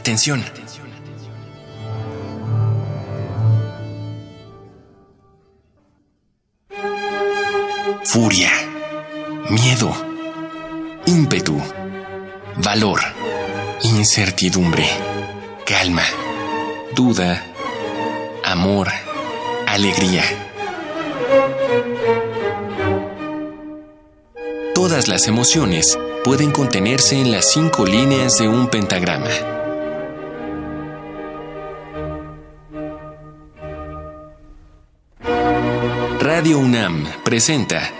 Atención. Furia, miedo, ímpetu, valor, incertidumbre, calma, duda, amor, alegría. Todas las emociones pueden contenerse en las cinco líneas de un pentagrama. Presenta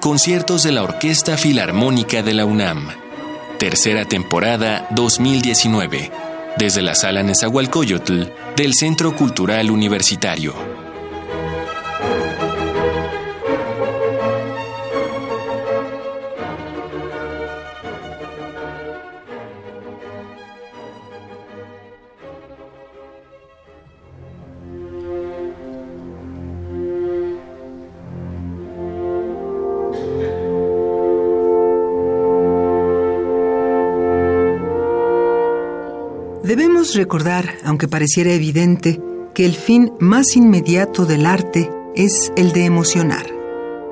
Conciertos de la Orquesta Filarmónica de la UNAM, tercera temporada 2019, desde la Sala Nezahualcóyotl del Centro Cultural Universitario. Recordar, aunque pareciera evidente, que el fin más inmediato del arte es el de emocionar.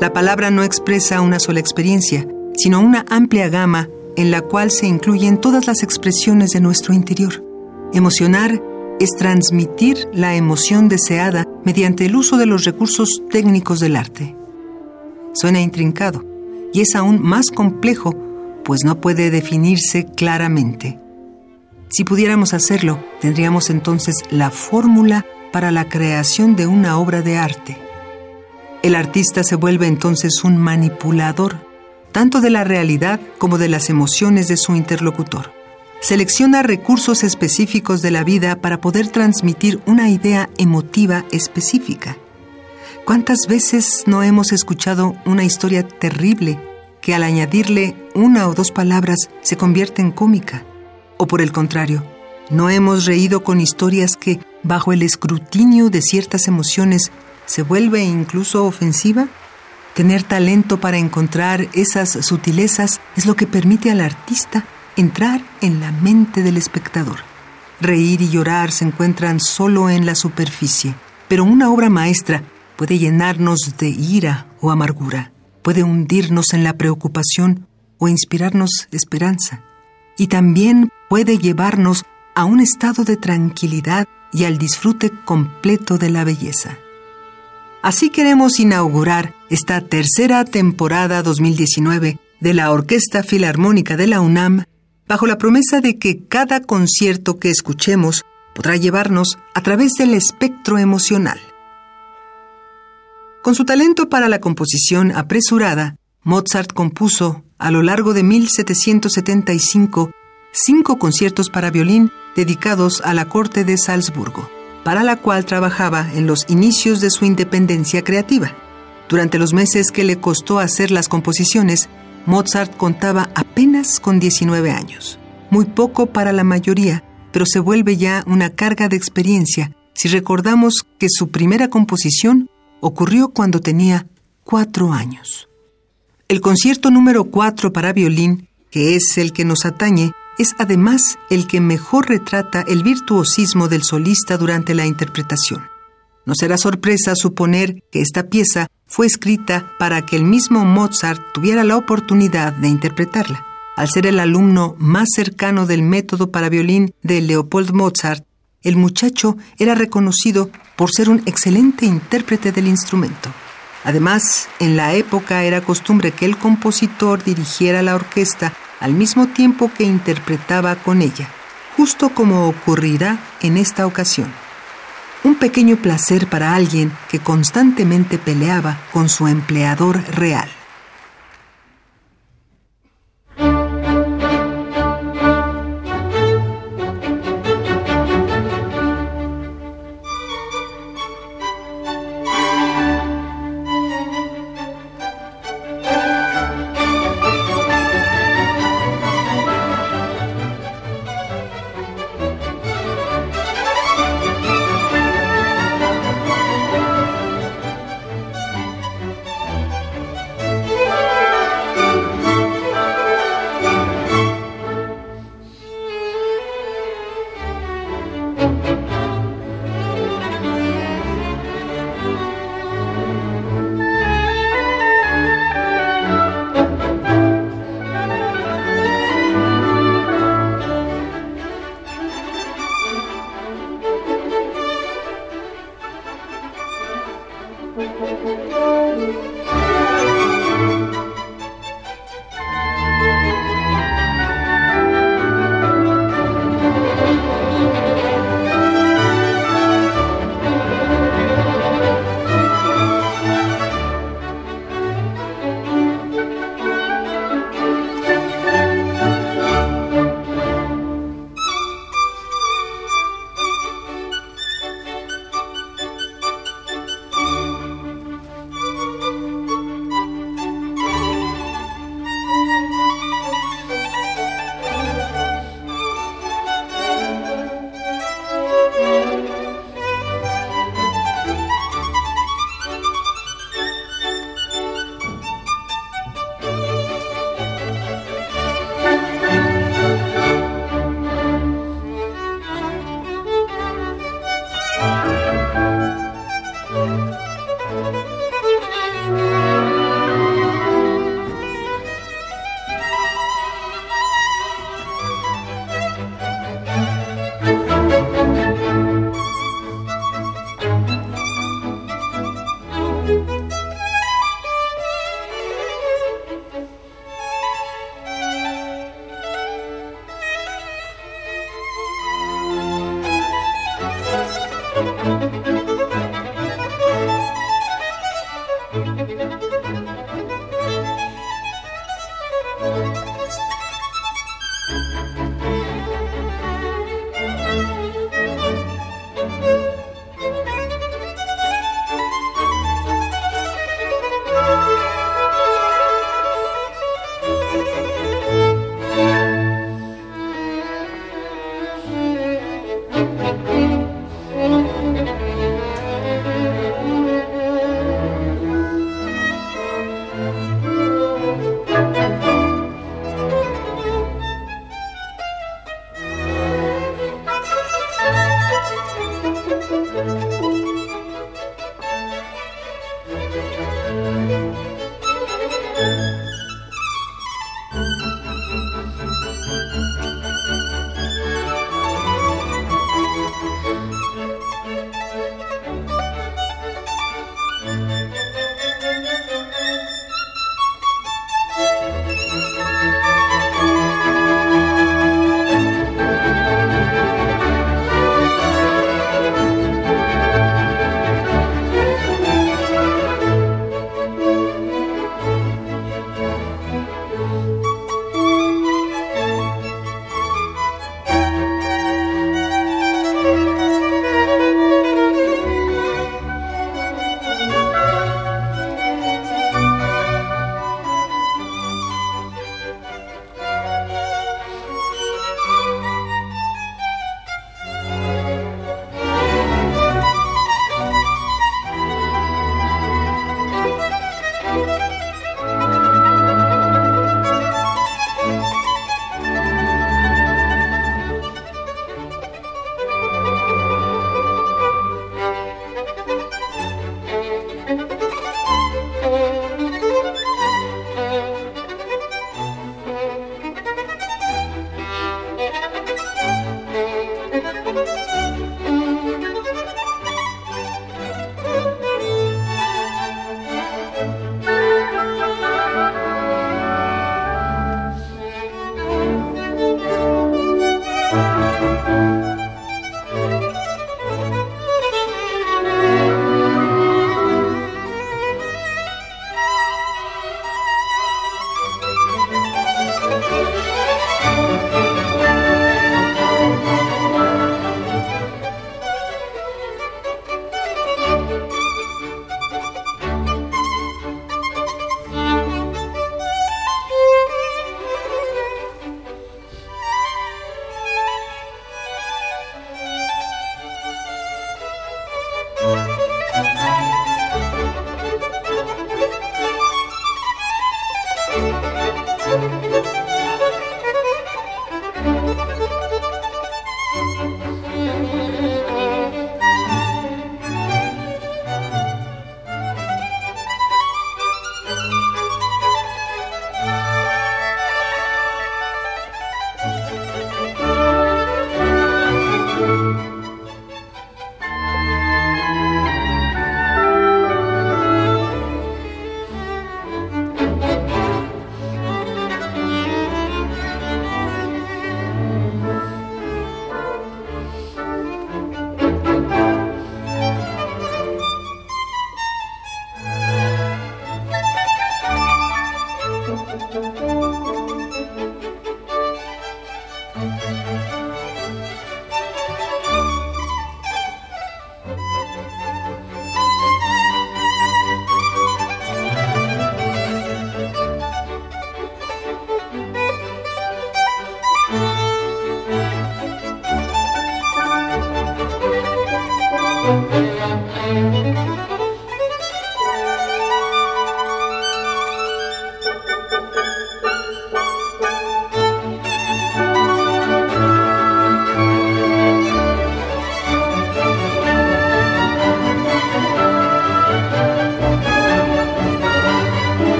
La palabra no expresa una sola experiencia, sino una amplia gama en la cual se incluyen todas las expresiones de nuestro interior. Emocionar es transmitir la emoción deseada mediante el uso de los recursos técnicos del arte. Suena intrincado y es aún más complejo, pues no puede definirse claramente. Si pudiéramos hacerlo, tendríamos entonces la fórmula para la creación de una obra de arte. El artista se vuelve entonces un manipulador, tanto de la realidad como de las emociones de su interlocutor. Selecciona recursos específicos de la vida para poder transmitir una idea emotiva específica. ¿Cuántas veces no hemos escuchado una historia terrible que al añadirle una o dos palabras se convierte en cómica? O por el contrario, ¿no hemos reído con historias que, bajo el escrutinio de ciertas emociones, se vuelve incluso ofensiva? Tener talento para encontrar esas sutilezas es lo que permite al artista entrar en la mente del espectador. Reír y llorar se encuentran solo en la superficie, pero una obra maestra puede llenarnos de ira o amargura, puede hundirnos en la preocupación o inspirarnos esperanza y también puede llevarnos a un estado de tranquilidad y al disfrute completo de la belleza. Así queremos inaugurar esta tercera temporada 2019 de la Orquesta Filarmónica de la UNAM bajo la promesa de que cada concierto que escuchemos podrá llevarnos a través del espectro emocional. Con su talento para la composición apresurada, Mozart compuso, a lo largo de 1775, cinco conciertos para violín dedicados a la corte de Salzburgo, para la cual trabajaba en los inicios de su independencia creativa. Durante los meses que le costó hacer las composiciones, Mozart contaba apenas con 19 años. Muy poco para la mayoría, pero se vuelve ya una carga de experiencia si recordamos que su primera composición ocurrió cuando tenía cuatro años. El concierto número 4 para violín, que es el que nos atañe, es además el que mejor retrata el virtuosismo del solista durante la interpretación. No será sorpresa suponer que esta pieza fue escrita para que el mismo Mozart tuviera la oportunidad de interpretarla. Al ser el alumno más cercano del método para violín de Leopold Mozart, el muchacho era reconocido por ser un excelente intérprete del instrumento. Además, en la época era costumbre que el compositor dirigiera la orquesta al mismo tiempo que interpretaba con ella, justo como ocurrirá en esta ocasión. Un pequeño placer para alguien que constantemente peleaba con su empleador real.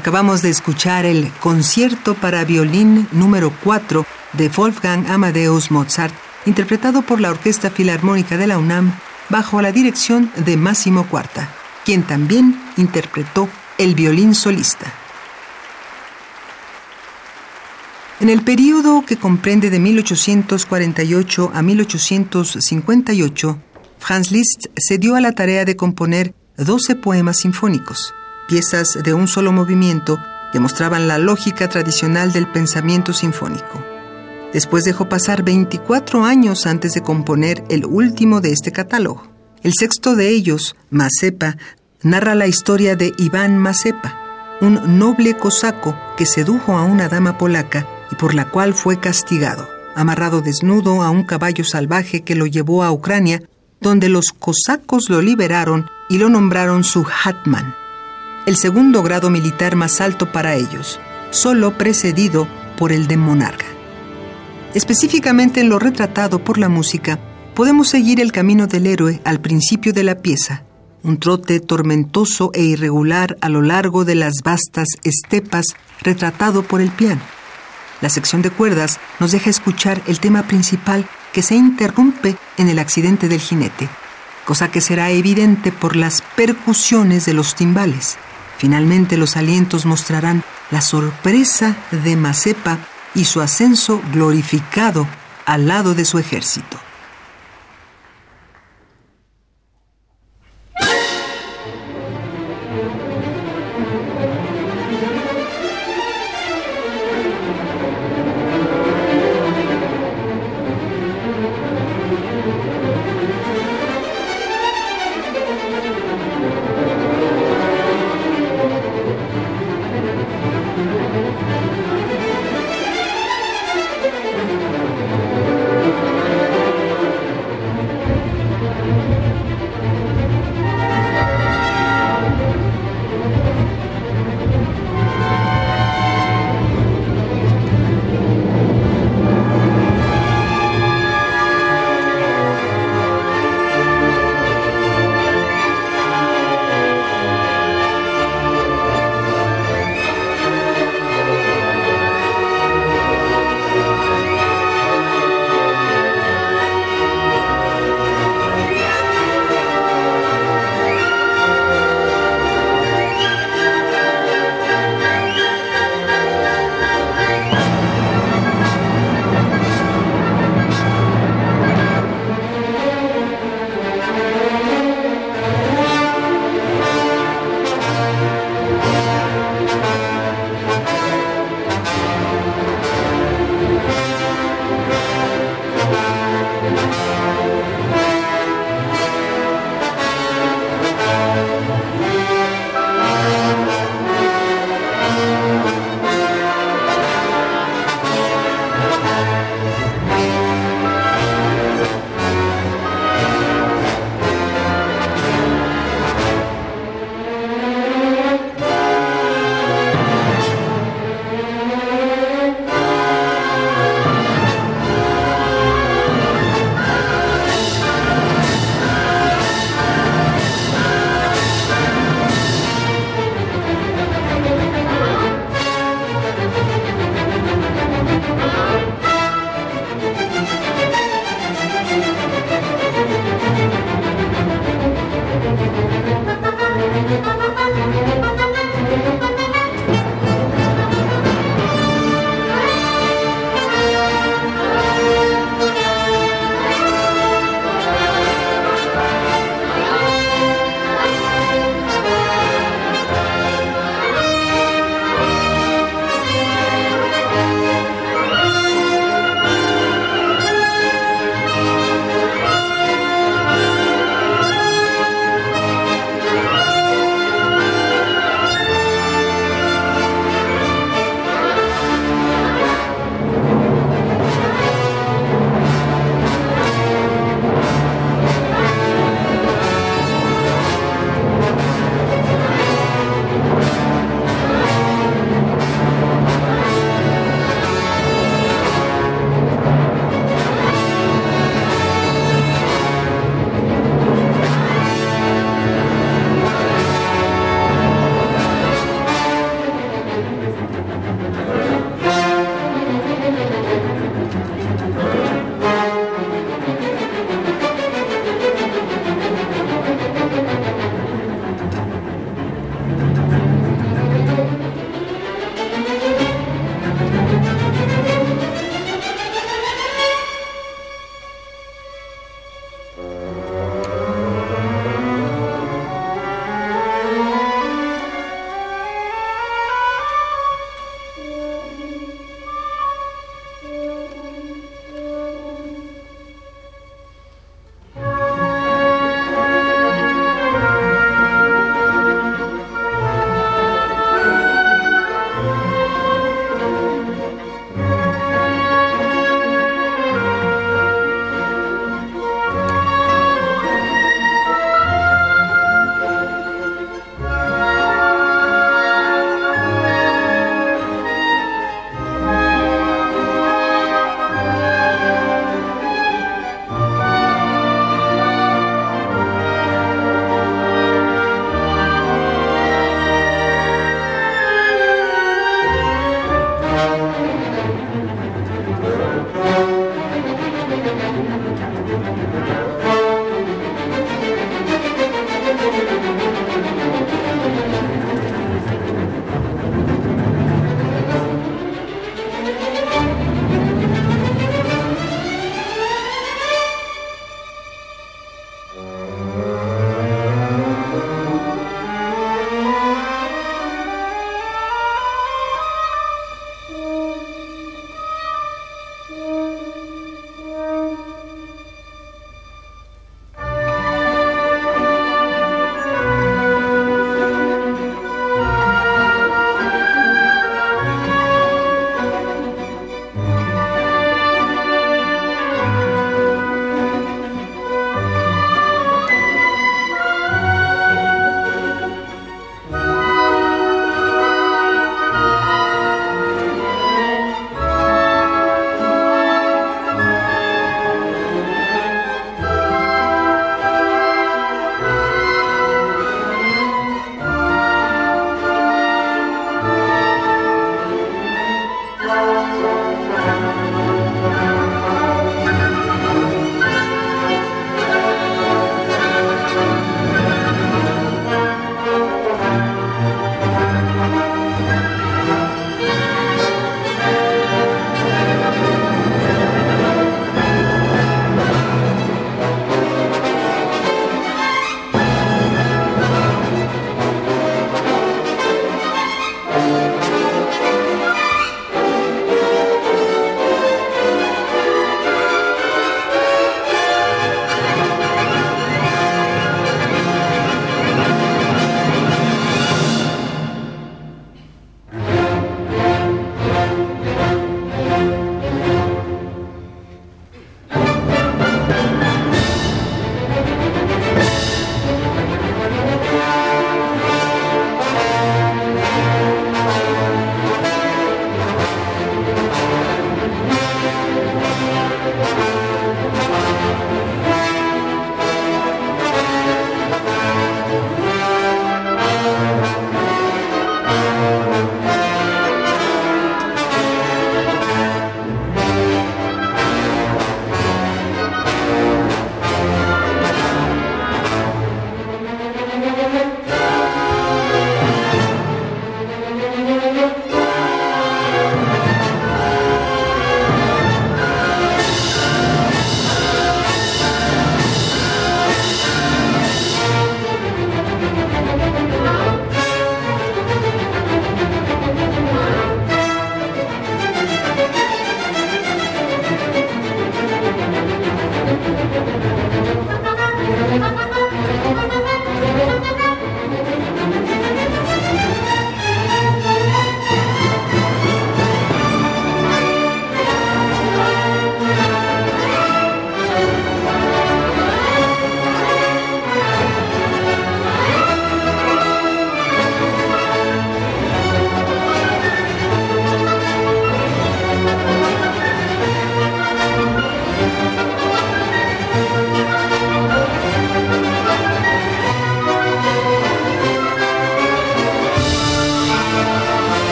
Acabamos de escuchar el concierto para violín número 4 de Wolfgang Amadeus Mozart, interpretado por la Orquesta Filarmónica de la UNAM bajo la dirección de Máximo Cuarta, quien también interpretó el violín solista. En el período que comprende de 1848 a 1858, Franz Liszt se dio a la tarea de componer 12 poemas sinfónicos piezas de un solo movimiento que mostraban la lógica tradicional del pensamiento sinfónico. Después dejó pasar 24 años antes de componer el último de este catálogo. El sexto de ellos, Mazepa, narra la historia de Iván Mazepa, un noble cosaco que sedujo a una dama polaca y por la cual fue castigado, amarrado desnudo a un caballo salvaje que lo llevó a Ucrania, donde los cosacos lo liberaron y lo nombraron su Hatman el segundo grado militar más alto para ellos, solo precedido por el de monarca. Específicamente en lo retratado por la música, podemos seguir el camino del héroe al principio de la pieza, un trote tormentoso e irregular a lo largo de las vastas estepas retratado por el piano. La sección de cuerdas nos deja escuchar el tema principal que se interrumpe en el accidente del jinete, cosa que será evidente por las percusiones de los timbales. Finalmente los alientos mostrarán la sorpresa de Mazepa y su ascenso glorificado al lado de su ejército.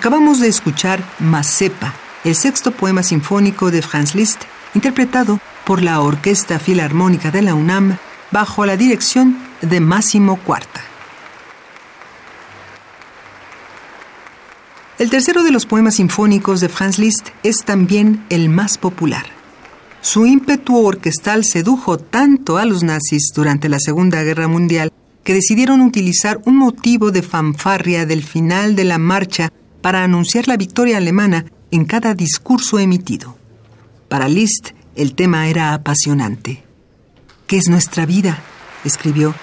Acabamos de escuchar Mazepa, el sexto poema sinfónico de Franz Liszt, interpretado por la Orquesta Filarmónica de la UNAM bajo la dirección de Máximo Cuarta. El tercero de los poemas sinfónicos de Franz Liszt es también el más popular. Su ímpetu orquestal sedujo tanto a los nazis durante la Segunda Guerra Mundial que decidieron utilizar un motivo de fanfarria del final de la marcha para anunciar la victoria alemana en cada discurso emitido. Para Liszt, el tema era apasionante. ¿Qué es nuestra vida? escribió,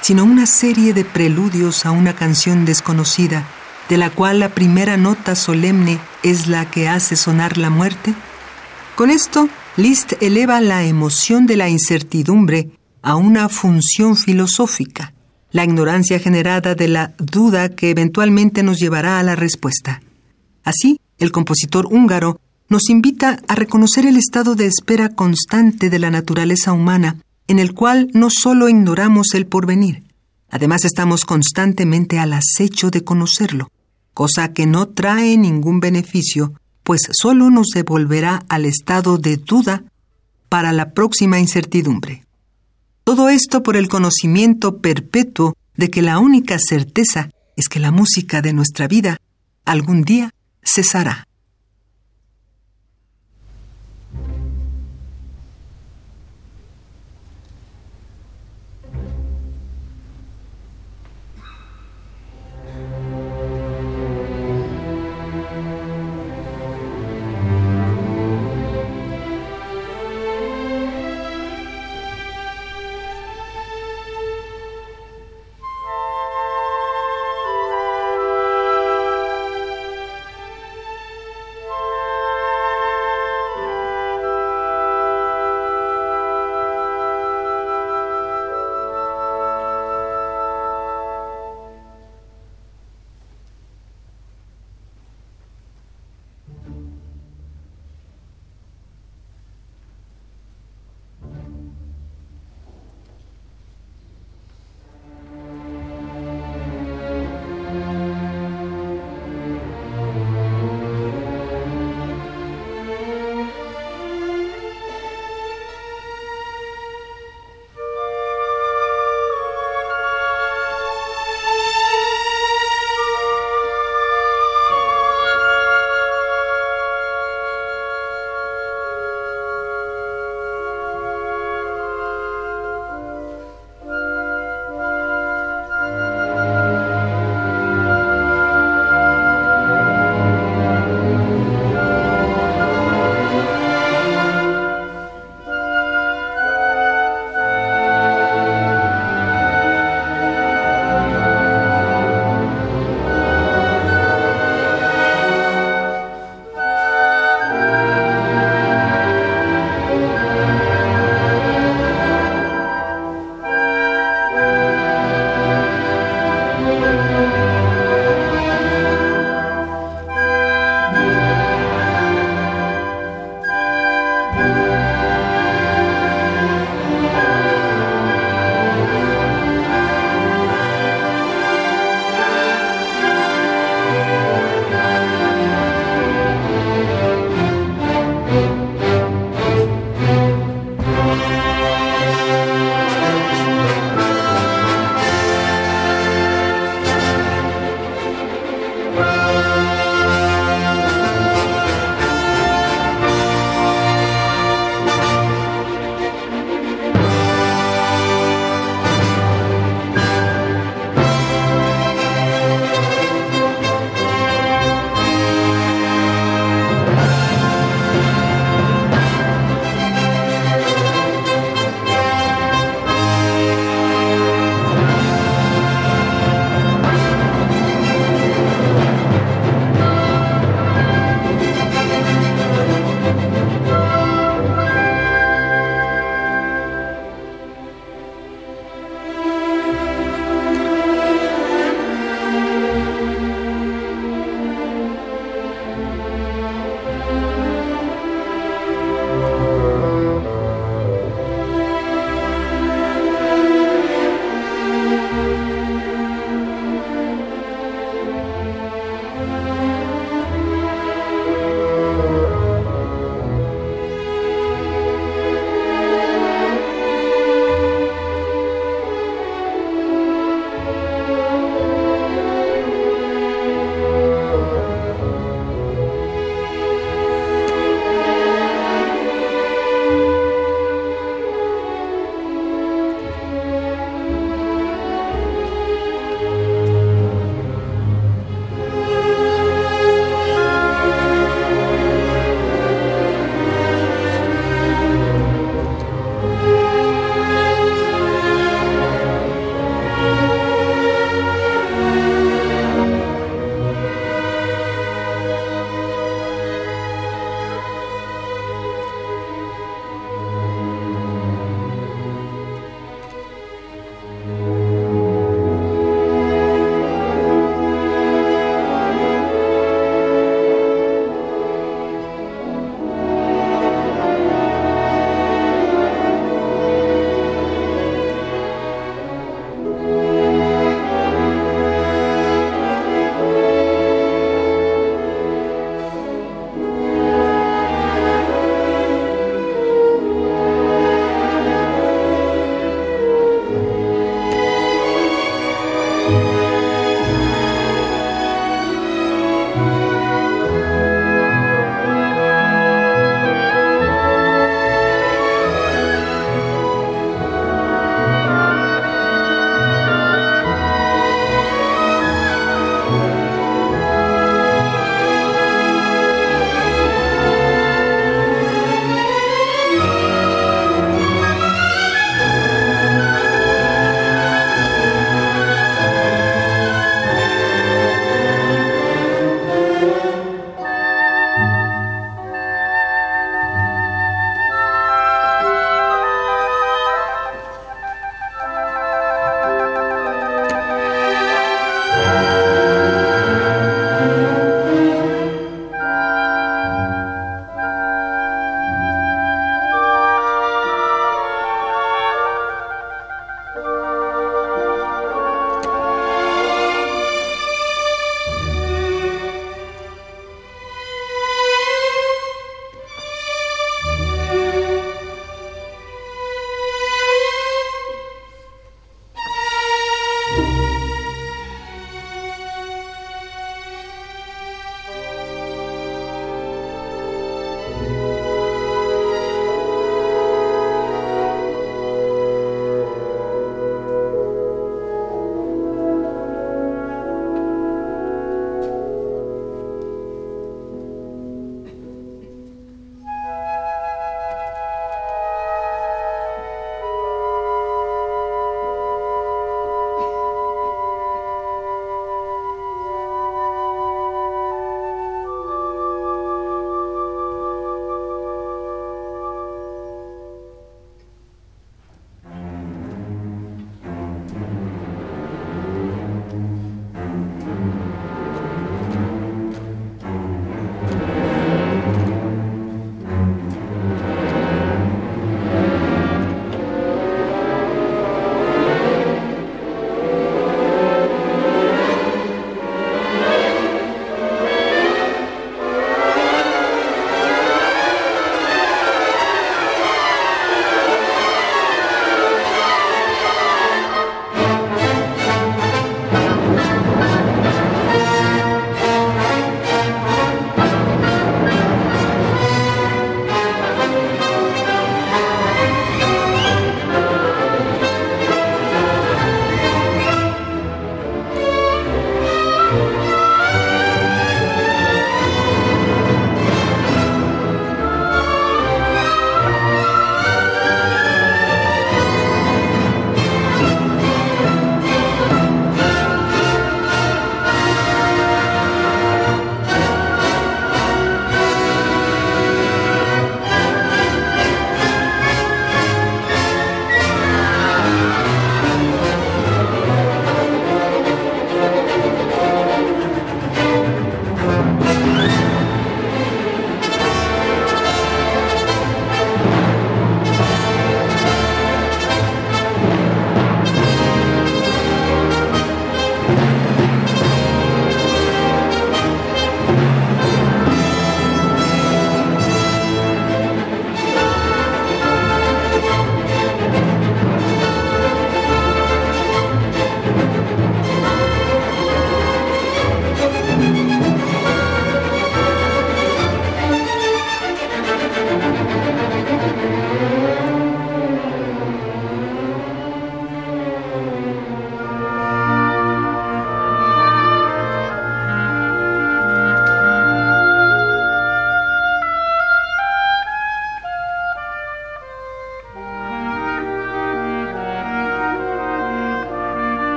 sino una serie de preludios a una canción desconocida de la cual la primera nota solemne es la que hace sonar la muerte? Con esto, Liszt eleva la emoción de la incertidumbre a una función filosófica, la ignorancia generada de la duda que eventualmente nos llevará a la respuesta. Así, el compositor húngaro nos invita a reconocer el estado de espera constante de la naturaleza humana, en el cual no solo ignoramos el porvenir, además estamos constantemente al acecho de conocerlo cosa que no trae ningún beneficio, pues solo nos devolverá al estado de duda para la próxima incertidumbre. Todo esto por el conocimiento perpetuo de que la única certeza es que la música de nuestra vida algún día cesará.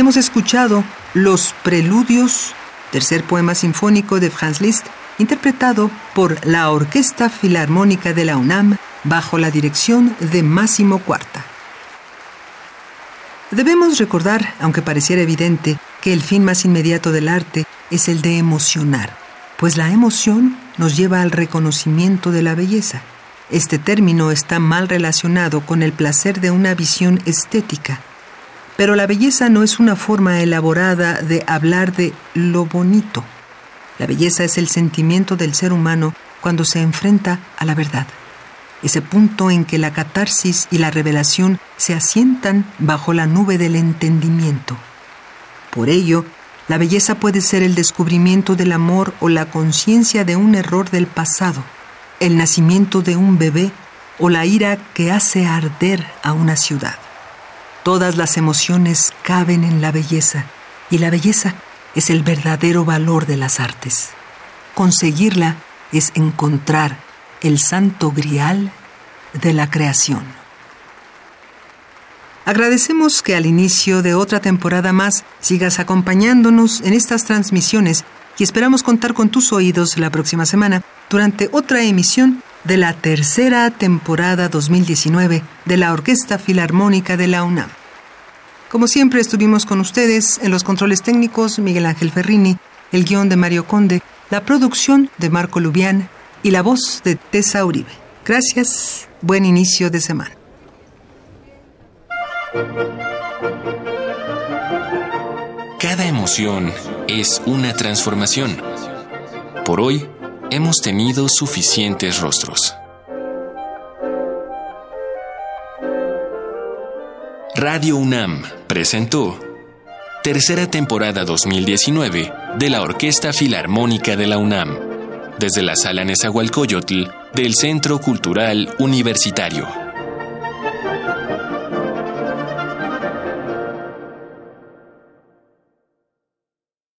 Hemos escuchado Los Preludios, tercer poema sinfónico de Franz Liszt, interpretado por la Orquesta Filarmónica de la UNAM bajo la dirección de Máximo Cuarta. Debemos recordar, aunque pareciera evidente, que el fin más inmediato del arte es el de emocionar, pues la emoción nos lleva al reconocimiento de la belleza. Este término está mal relacionado con el placer de una visión estética, pero la belleza no es una forma elaborada de hablar de lo bonito. La belleza es el sentimiento del ser humano cuando se enfrenta a la verdad ese punto en que la catarsis y la revelación se asientan bajo la nube del entendimiento. Por ello, la belleza puede ser el descubrimiento del amor o la conciencia de un error del pasado, el nacimiento de un bebé o la ira que hace arder a una ciudad. Todas las emociones caben en la belleza y la belleza es el verdadero valor de las artes. Conseguirla es encontrar el santo grial de la creación. Agradecemos que al inicio de otra temporada más sigas acompañándonos en estas transmisiones y esperamos contar con tus oídos la próxima semana durante otra emisión de la tercera temporada 2019 de la Orquesta Filarmónica de la UNAM. Como siempre estuvimos con ustedes en los controles técnicos Miguel Ángel Ferrini, el guion de Mario Conde, la producción de Marco Lubián y la voz de Tessa Uribe. Gracias, buen inicio de semana. Cada emoción es una transformación. Por hoy hemos tenido suficientes rostros. Radio UNAM presentó tercera temporada 2019 de la Orquesta Filarmónica de la UNAM desde la sala Nezahualcóyotl del Centro Cultural Universitario.